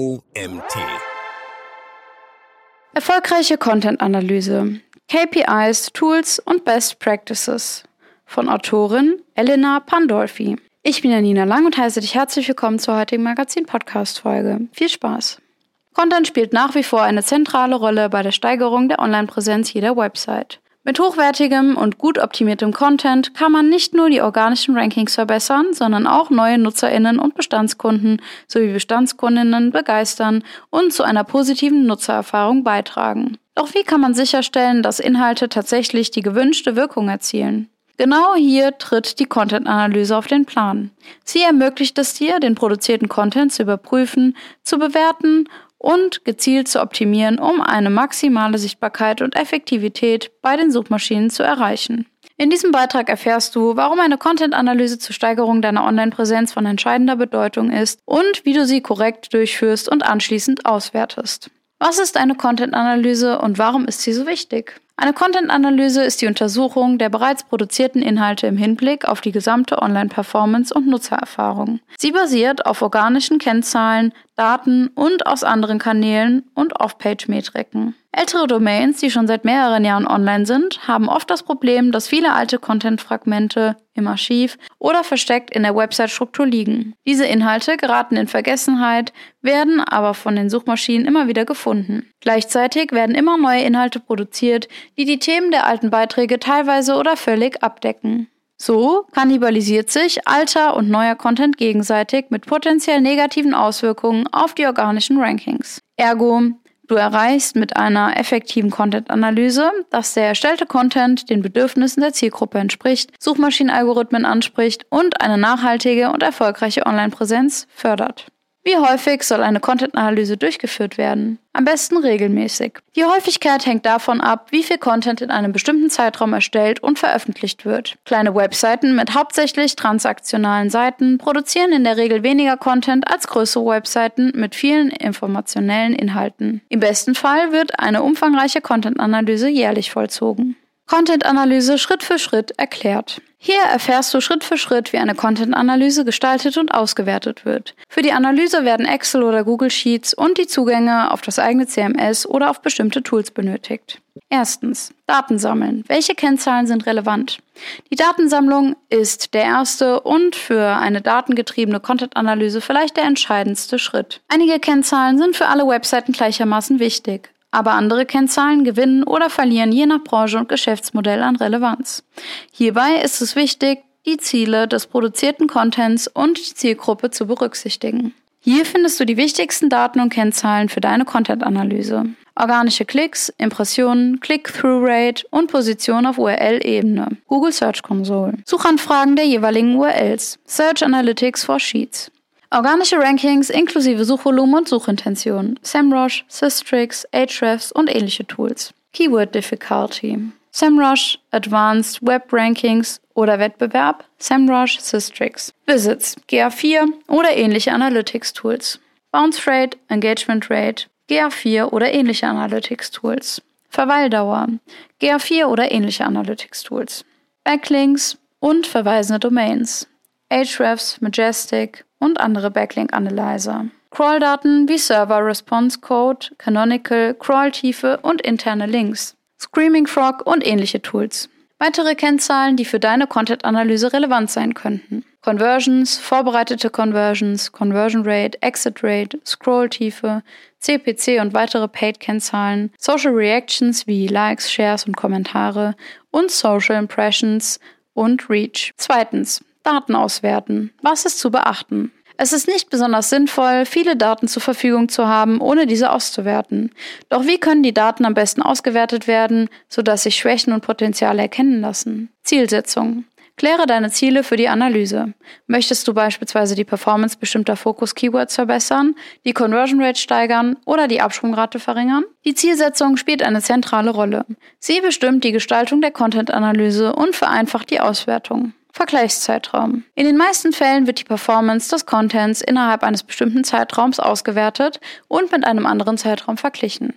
OMT. Erfolgreiche Content-Analyse. KPIs, Tools und Best Practices. Von Autorin Elena Pandolfi. Ich bin Janina Lang und heiße dich herzlich willkommen zur heutigen Magazin-Podcast-Folge. Viel Spaß! Content spielt nach wie vor eine zentrale Rolle bei der Steigerung der Online-Präsenz jeder Website. Mit hochwertigem und gut optimiertem Content kann man nicht nur die organischen Rankings verbessern, sondern auch neue Nutzerinnen und Bestandskunden sowie Bestandskundinnen begeistern und zu einer positiven Nutzererfahrung beitragen. Doch wie kann man sicherstellen, dass Inhalte tatsächlich die gewünschte Wirkung erzielen? Genau hier tritt die Content-Analyse auf den Plan. Sie ermöglicht es dir, den produzierten Content zu überprüfen, zu bewerten und gezielt zu optimieren, um eine maximale Sichtbarkeit und Effektivität bei den Suchmaschinen zu erreichen. In diesem Beitrag erfährst du, warum eine Content-Analyse zur Steigerung deiner Online-Präsenz von entscheidender Bedeutung ist und wie du sie korrekt durchführst und anschließend auswertest. Was ist eine Content-Analyse und warum ist sie so wichtig? Eine Content-Analyse ist die Untersuchung der bereits produzierten Inhalte im Hinblick auf die gesamte Online-Performance und Nutzererfahrung. Sie basiert auf organischen Kennzahlen, Daten und aus anderen Kanälen und Off-Page-Metriken. Ältere Domains, die schon seit mehreren Jahren online sind, haben oft das Problem, dass viele alte Content-Fragmente im Archiv oder versteckt in der Website-Struktur liegen. Diese Inhalte geraten in Vergessenheit, werden aber von den Suchmaschinen immer wieder gefunden. Gleichzeitig werden immer neue Inhalte produziert, die die Themen der alten Beiträge teilweise oder völlig abdecken. So kannibalisiert sich alter und neuer Content gegenseitig mit potenziell negativen Auswirkungen auf die organischen Rankings. Ergo, Du erreichst mit einer effektiven Content-Analyse, dass der erstellte Content den Bedürfnissen der Zielgruppe entspricht, Suchmaschinenalgorithmen anspricht und eine nachhaltige und erfolgreiche Online-Präsenz fördert. Wie häufig soll eine Content-Analyse durchgeführt werden? Am besten regelmäßig. Die Häufigkeit hängt davon ab, wie viel Content in einem bestimmten Zeitraum erstellt und veröffentlicht wird. Kleine Webseiten mit hauptsächlich transaktionalen Seiten produzieren in der Regel weniger Content als größere Webseiten mit vielen informationellen Inhalten. Im besten Fall wird eine umfangreiche Content-Analyse jährlich vollzogen. Content-Analyse Schritt für Schritt erklärt. Hier erfährst du Schritt für Schritt, wie eine Content-Analyse gestaltet und ausgewertet wird. Für die Analyse werden Excel oder Google Sheets und die Zugänge auf das eigene CMS oder auf bestimmte Tools benötigt. Erstens. Daten sammeln. Welche Kennzahlen sind relevant? Die Datensammlung ist der erste und für eine datengetriebene Content-Analyse vielleicht der entscheidendste Schritt. Einige Kennzahlen sind für alle Webseiten gleichermaßen wichtig aber andere Kennzahlen gewinnen oder verlieren je nach Branche und Geschäftsmodell an Relevanz. Hierbei ist es wichtig, die Ziele des produzierten Contents und die Zielgruppe zu berücksichtigen. Hier findest du die wichtigsten Daten und Kennzahlen für deine Content-Analyse. Organische Klicks, Impressionen, Click-Through-Rate und Position auf URL-Ebene. Google Search Console. Suchanfragen der jeweiligen URLs. Search Analytics for Sheets. Organische Rankings inklusive Suchvolumen und Suchintention, SEMrush, Systrix, Ahrefs und ähnliche Tools. Keyword Difficulty. SEMrush, Advanced Web Rankings oder Wettbewerb, SEMrush, Systrix. Visits, GA4 oder ähnliche Analytics Tools. Bounce Rate, Engagement Rate, GA4 oder ähnliche Analytics Tools. Verweildauer, GA4 oder ähnliche Analytics Tools. Backlinks und verweisende Domains. Ahrefs, Majestic, und andere Backlink-Analyzer. Crawl-Daten wie Server Response Code, Canonical, Crawl-Tiefe und interne Links. Screaming Frog und ähnliche Tools. Weitere Kennzahlen, die für deine Content-Analyse relevant sein könnten. Conversions, vorbereitete Conversions, Conversion Rate, Exit Rate, Scroll-Tiefe, CPC und weitere Paid-Kennzahlen, Social Reactions wie Likes, Shares und Kommentare und Social Impressions und Reach. Zweitens, Daten auswerten. Was ist zu beachten? Es ist nicht besonders sinnvoll, viele Daten zur Verfügung zu haben, ohne diese auszuwerten. Doch wie können die Daten am besten ausgewertet werden, sodass sich Schwächen und Potenziale erkennen lassen? Zielsetzung. Kläre deine Ziele für die Analyse. Möchtest du beispielsweise die Performance bestimmter Fokus-Keywords verbessern, die Conversion Rate steigern oder die Absprungrate verringern? Die Zielsetzung spielt eine zentrale Rolle. Sie bestimmt die Gestaltung der Content-Analyse und vereinfacht die Auswertung. Vergleichszeitraum. In den meisten Fällen wird die Performance des Contents innerhalb eines bestimmten Zeitraums ausgewertet und mit einem anderen Zeitraum verglichen.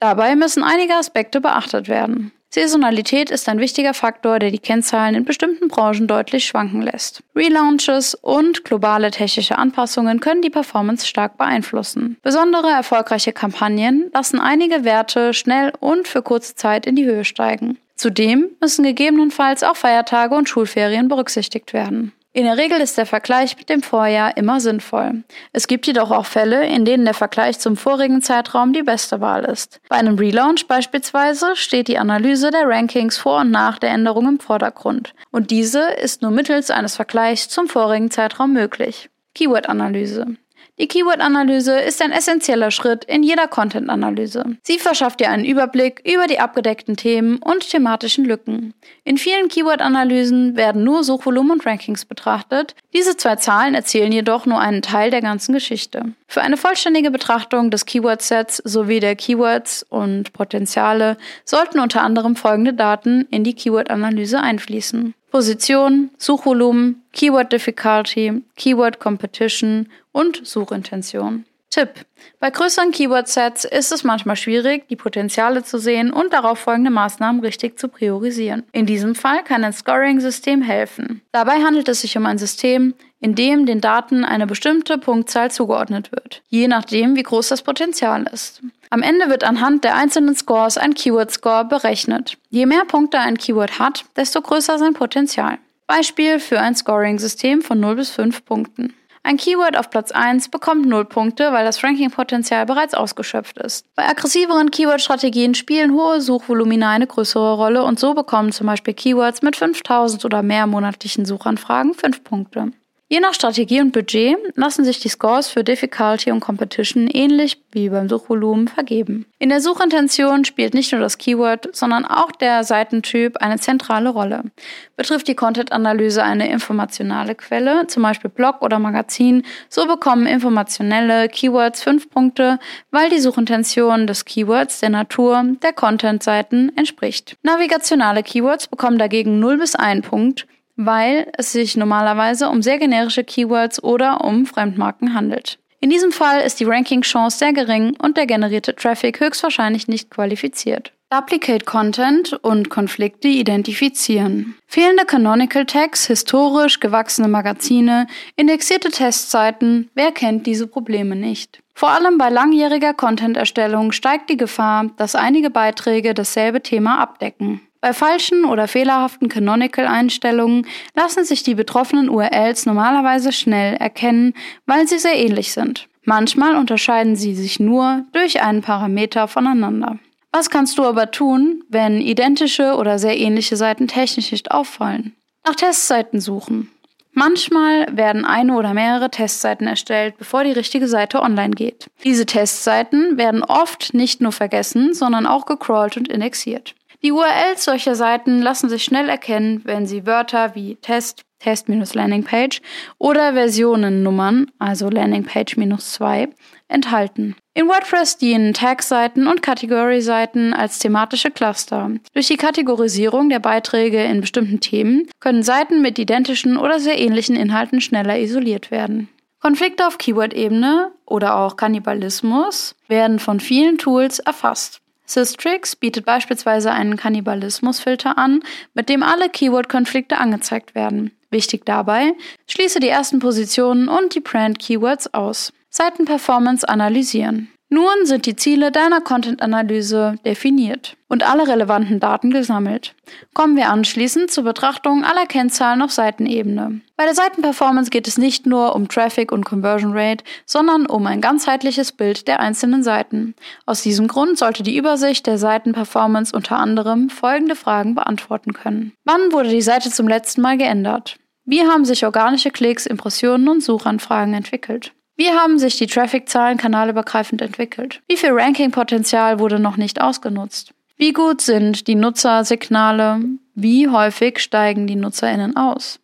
Dabei müssen einige Aspekte beachtet werden. Saisonalität ist ein wichtiger Faktor, der die Kennzahlen in bestimmten Branchen deutlich schwanken lässt. Relaunches und globale technische Anpassungen können die Performance stark beeinflussen. Besondere erfolgreiche Kampagnen lassen einige Werte schnell und für kurze Zeit in die Höhe steigen. Zudem müssen gegebenenfalls auch Feiertage und Schulferien berücksichtigt werden. In der Regel ist der Vergleich mit dem Vorjahr immer sinnvoll. Es gibt jedoch auch Fälle, in denen der Vergleich zum vorigen Zeitraum die beste Wahl ist. Bei einem Relaunch beispielsweise steht die Analyse der Rankings vor und nach der Änderung im Vordergrund. Und diese ist nur mittels eines Vergleichs zum vorigen Zeitraum möglich. Keyword-Analyse. Die Keyword-Analyse ist ein essentieller Schritt in jeder Content-Analyse. Sie verschafft dir einen Überblick über die abgedeckten Themen und thematischen Lücken. In vielen Keyword-Analysen werden nur Suchvolumen und Rankings betrachtet. Diese zwei Zahlen erzählen jedoch nur einen Teil der ganzen Geschichte. Für eine vollständige Betrachtung des Keyword-Sets sowie der Keywords und Potenziale sollten unter anderem folgende Daten in die Keyword-Analyse einfließen. Position, Suchvolumen, Keyword Difficulty, Keyword Competition und Suchintention. Tipp. Bei größeren Keyword-Sets ist es manchmal schwierig, die Potenziale zu sehen und darauf folgende Maßnahmen richtig zu priorisieren. In diesem Fall kann ein Scoring-System helfen. Dabei handelt es sich um ein System, in dem den Daten eine bestimmte Punktzahl zugeordnet wird, je nachdem, wie groß das Potenzial ist. Am Ende wird anhand der einzelnen Scores ein Keyword-Score berechnet. Je mehr Punkte ein Keyword hat, desto größer sein Potenzial. Beispiel für ein Scoring-System von 0 bis 5 Punkten. Ein Keyword auf Platz 1 bekommt 0 Punkte, weil das Ranking-Potenzial bereits ausgeschöpft ist. Bei aggressiveren Keyword-Strategien spielen hohe Suchvolumina eine größere Rolle und so bekommen zum Beispiel Keywords mit 5000 oder mehr monatlichen Suchanfragen 5 Punkte. Je nach Strategie und Budget lassen sich die Scores für Difficulty und Competition ähnlich wie beim Suchvolumen vergeben. In der Suchintention spielt nicht nur das Keyword, sondern auch der Seitentyp eine zentrale Rolle. Betrifft die Content-Analyse eine informationale Quelle, zum Beispiel Blog oder Magazin, so bekommen informationelle Keywords 5 Punkte, weil die Suchintention des Keywords der Natur der Content-Seiten entspricht. Navigationale Keywords bekommen dagegen 0 bis 1 Punkt, weil es sich normalerweise um sehr generische Keywords oder um Fremdmarken handelt. In diesem Fall ist die Ranking-Chance sehr gering und der generierte Traffic höchstwahrscheinlich nicht qualifiziert. Duplicate Content und Konflikte identifizieren. Fehlende Canonical Tags, historisch gewachsene Magazine, indexierte Testseiten, wer kennt diese Probleme nicht? Vor allem bei langjähriger Content-Erstellung steigt die Gefahr, dass einige Beiträge dasselbe Thema abdecken. Bei falschen oder fehlerhaften Canonical-Einstellungen lassen sich die betroffenen URLs normalerweise schnell erkennen, weil sie sehr ähnlich sind. Manchmal unterscheiden sie sich nur durch einen Parameter voneinander. Was kannst du aber tun, wenn identische oder sehr ähnliche Seiten technisch nicht auffallen? Nach Testseiten suchen. Manchmal werden eine oder mehrere Testseiten erstellt, bevor die richtige Seite online geht. Diese Testseiten werden oft nicht nur vergessen, sondern auch gecrawlt und indexiert. Die URLs solcher Seiten lassen sich schnell erkennen, wenn sie Wörter wie Test, Test-Landingpage oder Versionennummern, also Landingpage-2, enthalten. In WordPress dienen Tag-Seiten und Category-Seiten als thematische Cluster. Durch die Kategorisierung der Beiträge in bestimmten Themen können Seiten mit identischen oder sehr ähnlichen Inhalten schneller isoliert werden. Konflikte auf Keyword-Ebene oder auch Kannibalismus werden von vielen Tools erfasst. Systrix bietet beispielsweise einen Kannibalismusfilter an, mit dem alle Keyword-Konflikte angezeigt werden. Wichtig dabei, schließe die ersten Positionen und die Brand-Keywords aus. Seitenperformance analysieren. Nun sind die Ziele deiner Content-Analyse definiert und alle relevanten Daten gesammelt. Kommen wir anschließend zur Betrachtung aller Kennzahlen auf Seitenebene. Bei der Seitenperformance geht es nicht nur um Traffic und Conversion Rate, sondern um ein ganzheitliches Bild der einzelnen Seiten. Aus diesem Grund sollte die Übersicht der Seitenperformance unter anderem folgende Fragen beantworten können. Wann wurde die Seite zum letzten Mal geändert? Wie haben sich organische Klicks, Impressionen und Suchanfragen entwickelt? Wie haben sich die Traffic-Zahlen kanalübergreifend entwickelt? Wie viel Ranking-Potenzial wurde noch nicht ausgenutzt? Wie gut sind die Nutzersignale? Wie häufig steigen die NutzerInnen aus?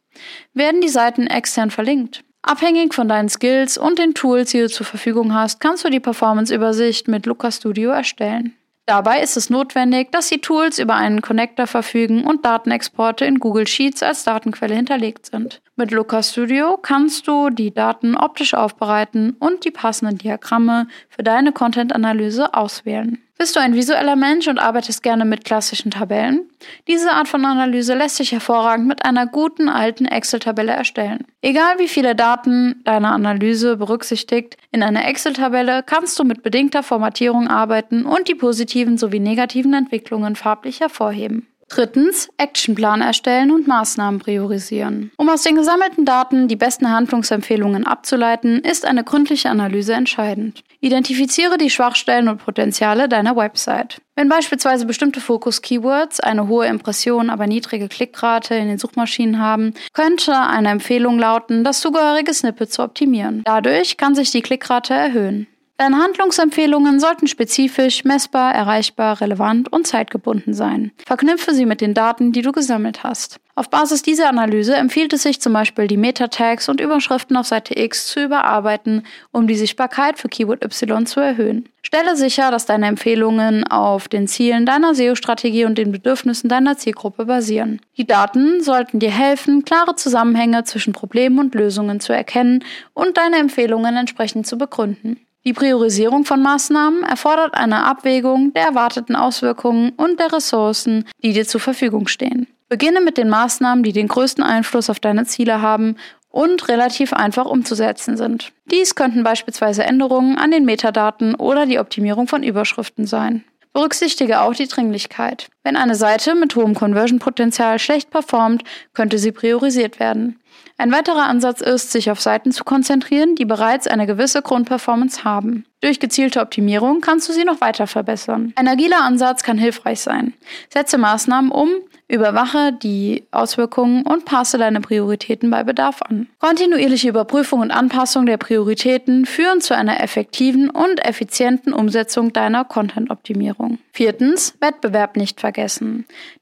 Werden die Seiten extern verlinkt? Abhängig von deinen Skills und den Tools, die du zur Verfügung hast, kannst du die Performance-Übersicht mit Luca Studio erstellen. Dabei ist es notwendig, dass die Tools über einen Connector verfügen und Datenexporte in Google Sheets als Datenquelle hinterlegt sind. Mit Looker Studio kannst du die Daten optisch aufbereiten und die passenden Diagramme für deine Content-Analyse auswählen. Bist du ein visueller Mensch und arbeitest gerne mit klassischen Tabellen? Diese Art von Analyse lässt sich hervorragend mit einer guten alten Excel-Tabelle erstellen. Egal wie viele Daten deine Analyse berücksichtigt, in einer Excel-Tabelle kannst du mit bedingter Formatierung arbeiten und die positiven sowie negativen Entwicklungen farblich hervorheben. Drittens, Actionplan erstellen und Maßnahmen priorisieren. Um aus den gesammelten Daten die besten Handlungsempfehlungen abzuleiten, ist eine gründliche Analyse entscheidend. Identifiziere die Schwachstellen und Potenziale deiner Website. Wenn beispielsweise bestimmte Fokus-Keywords eine hohe Impression, aber niedrige Klickrate in den Suchmaschinen haben, könnte eine Empfehlung lauten, das zugehörige Snippet zu optimieren. Dadurch kann sich die Klickrate erhöhen. Deine Handlungsempfehlungen sollten spezifisch, messbar, erreichbar, relevant und zeitgebunden sein. Verknüpfe sie mit den Daten, die du gesammelt hast. Auf Basis dieser Analyse empfiehlt es sich zum Beispiel, die Meta-Tags und Überschriften auf Seite X zu überarbeiten, um die Sichtbarkeit für Keyword Y zu erhöhen. Stelle sicher, dass deine Empfehlungen auf den Zielen deiner SEO-Strategie und den Bedürfnissen deiner Zielgruppe basieren. Die Daten sollten dir helfen, klare Zusammenhänge zwischen Problemen und Lösungen zu erkennen und deine Empfehlungen entsprechend zu begründen. Die Priorisierung von Maßnahmen erfordert eine Abwägung der erwarteten Auswirkungen und der Ressourcen, die dir zur Verfügung stehen. Beginne mit den Maßnahmen, die den größten Einfluss auf deine Ziele haben und relativ einfach umzusetzen sind. Dies könnten beispielsweise Änderungen an den Metadaten oder die Optimierung von Überschriften sein. Berücksichtige auch die Dringlichkeit. Wenn eine Seite mit hohem Conversion-Potenzial schlecht performt, könnte sie priorisiert werden. Ein weiterer Ansatz ist, sich auf Seiten zu konzentrieren, die bereits eine gewisse Grundperformance haben. Durch gezielte Optimierung kannst du sie noch weiter verbessern. Ein agiler Ansatz kann hilfreich sein. Setze Maßnahmen um, Überwache die Auswirkungen und passe deine Prioritäten bei Bedarf an. Kontinuierliche Überprüfung und Anpassung der Prioritäten führen zu einer effektiven und effizienten Umsetzung deiner Content-Optimierung. Viertens, Wettbewerb nicht vergessen.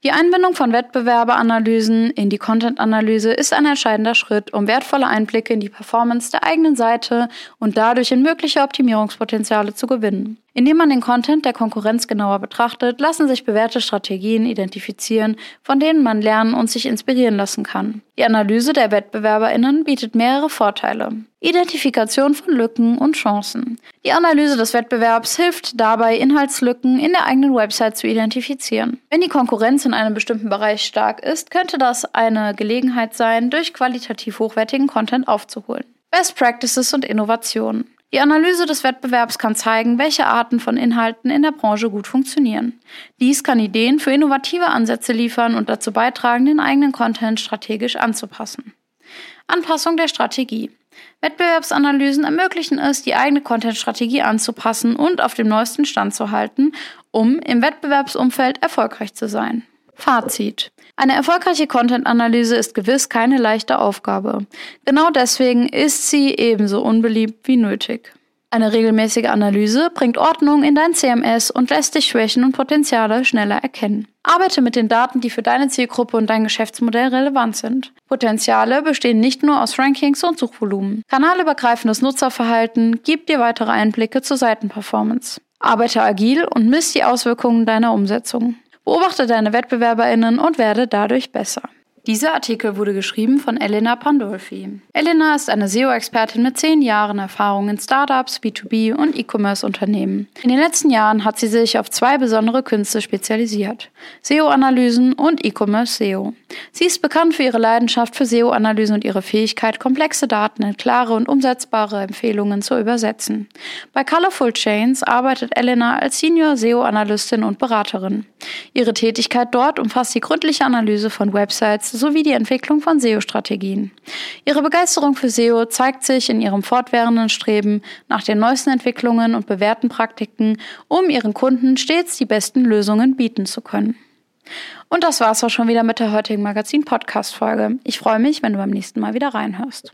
Die Einbindung von Wettbewerberanalysen in die Content-Analyse ist ein entscheidender Schritt, um wertvolle Einblicke in die Performance der eigenen Seite und dadurch in mögliche Optimierungspotenziale zu gewinnen. Indem man den Content der Konkurrenz genauer betrachtet, lassen sich bewährte Strategien identifizieren, von denen man lernen und sich inspirieren lassen kann. Die Analyse der Wettbewerberinnen bietet mehrere Vorteile. Identifikation von Lücken und Chancen. Die Analyse des Wettbewerbs hilft dabei, Inhaltslücken in der eigenen Website zu identifizieren. Wenn die Konkurrenz in einem bestimmten Bereich stark ist, könnte das eine Gelegenheit sein, durch qualitativ hochwertigen Content aufzuholen. Best Practices und Innovationen. Die Analyse des Wettbewerbs kann zeigen, welche Arten von Inhalten in der Branche gut funktionieren. Dies kann Ideen für innovative Ansätze liefern und dazu beitragen, den eigenen Content strategisch anzupassen. Anpassung der Strategie. Wettbewerbsanalysen ermöglichen es, die eigene Content-Strategie anzupassen und auf dem neuesten Stand zu halten, um im Wettbewerbsumfeld erfolgreich zu sein. Fazit. Eine erfolgreiche Content-Analyse ist gewiss keine leichte Aufgabe. Genau deswegen ist sie ebenso unbeliebt wie nötig. Eine regelmäßige Analyse bringt Ordnung in dein CMS und lässt dich Schwächen und Potenziale schneller erkennen. Arbeite mit den Daten, die für deine Zielgruppe und dein Geschäftsmodell relevant sind. Potenziale bestehen nicht nur aus Rankings und Suchvolumen. Kanalübergreifendes Nutzerverhalten gibt dir weitere Einblicke zur Seitenperformance. Arbeite agil und misst die Auswirkungen deiner Umsetzung. Beobachte deine WettbewerberInnen und werde dadurch besser. Dieser Artikel wurde geschrieben von Elena Pandolfi. Elena ist eine SEO-Expertin mit zehn Jahren Erfahrung in Startups, B2B und E-Commerce-Unternehmen. In den letzten Jahren hat sie sich auf zwei besondere Künste spezialisiert: SEO-Analysen und E-Commerce-SEO. Sie ist bekannt für ihre Leidenschaft für SEO-Analysen und ihre Fähigkeit, komplexe Daten in klare und umsetzbare Empfehlungen zu übersetzen. Bei Colorful Chains arbeitet Elena als Senior SEO-Analystin und Beraterin. Ihre Tätigkeit dort umfasst die gründliche Analyse von Websites sowie die Entwicklung von SEO-Strategien. Ihre Begeisterung für SEO zeigt sich in ihrem fortwährenden Streben nach den neuesten Entwicklungen und bewährten Praktiken, um ihren Kunden stets die besten Lösungen bieten zu können. Und das war's auch schon wieder mit der heutigen Magazin-Podcast-Folge. Ich freue mich, wenn du beim nächsten Mal wieder reinhörst.